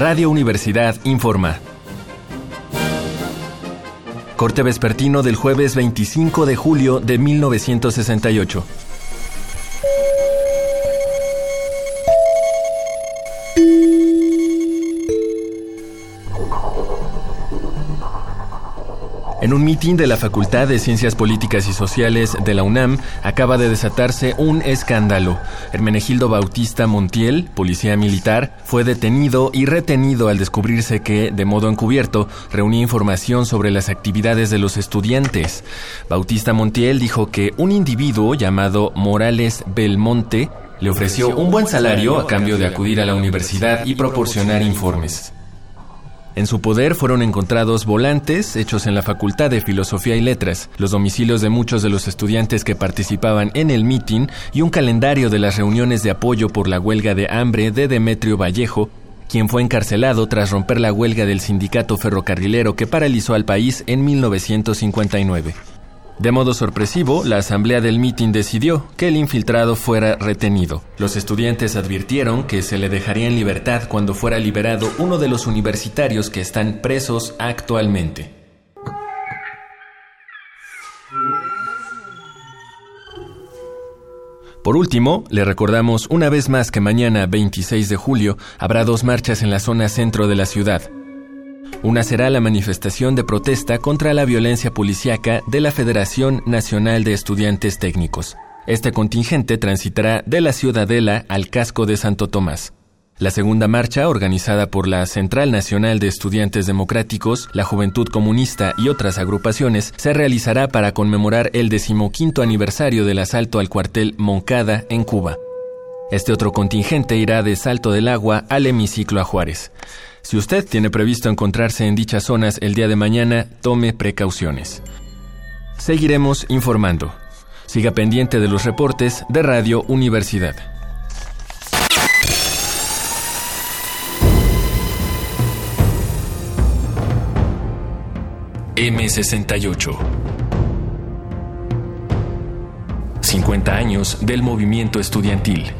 Radio Universidad informa. Corte vespertino del jueves 25 de julio de 1968. En un mitin de la Facultad de Ciencias Políticas y Sociales de la UNAM acaba de desatarse un escándalo. Hermenegildo Bautista Montiel, policía militar, fue detenido y retenido al descubrirse que, de modo encubierto, reunía información sobre las actividades de los estudiantes. Bautista Montiel dijo que un individuo llamado Morales Belmonte le ofreció un buen salario a cambio de acudir a la universidad y proporcionar informes. En su poder fueron encontrados volantes hechos en la Facultad de Filosofía y Letras, los domicilios de muchos de los estudiantes que participaban en el mitin y un calendario de las reuniones de apoyo por la huelga de hambre de Demetrio Vallejo, quien fue encarcelado tras romper la huelga del sindicato ferrocarrilero que paralizó al país en 1959. De modo sorpresivo, la asamblea del mitin decidió que el infiltrado fuera retenido. Los estudiantes advirtieron que se le dejaría en libertad cuando fuera liberado uno de los universitarios que están presos actualmente. Por último, le recordamos una vez más que mañana, 26 de julio, habrá dos marchas en la zona centro de la ciudad. Una será la manifestación de protesta contra la violencia policíaca de la Federación Nacional de Estudiantes Técnicos. Este contingente transitará de la Ciudadela al casco de Santo Tomás. La segunda marcha, organizada por la Central Nacional de Estudiantes Democráticos, la Juventud Comunista y otras agrupaciones, se realizará para conmemorar el decimoquinto aniversario del asalto al cuartel Moncada en Cuba. Este otro contingente irá de Salto del Agua al hemiciclo a Juárez. Si usted tiene previsto encontrarse en dichas zonas el día de mañana, tome precauciones. Seguiremos informando. Siga pendiente de los reportes de Radio Universidad. M68 50 años del movimiento estudiantil.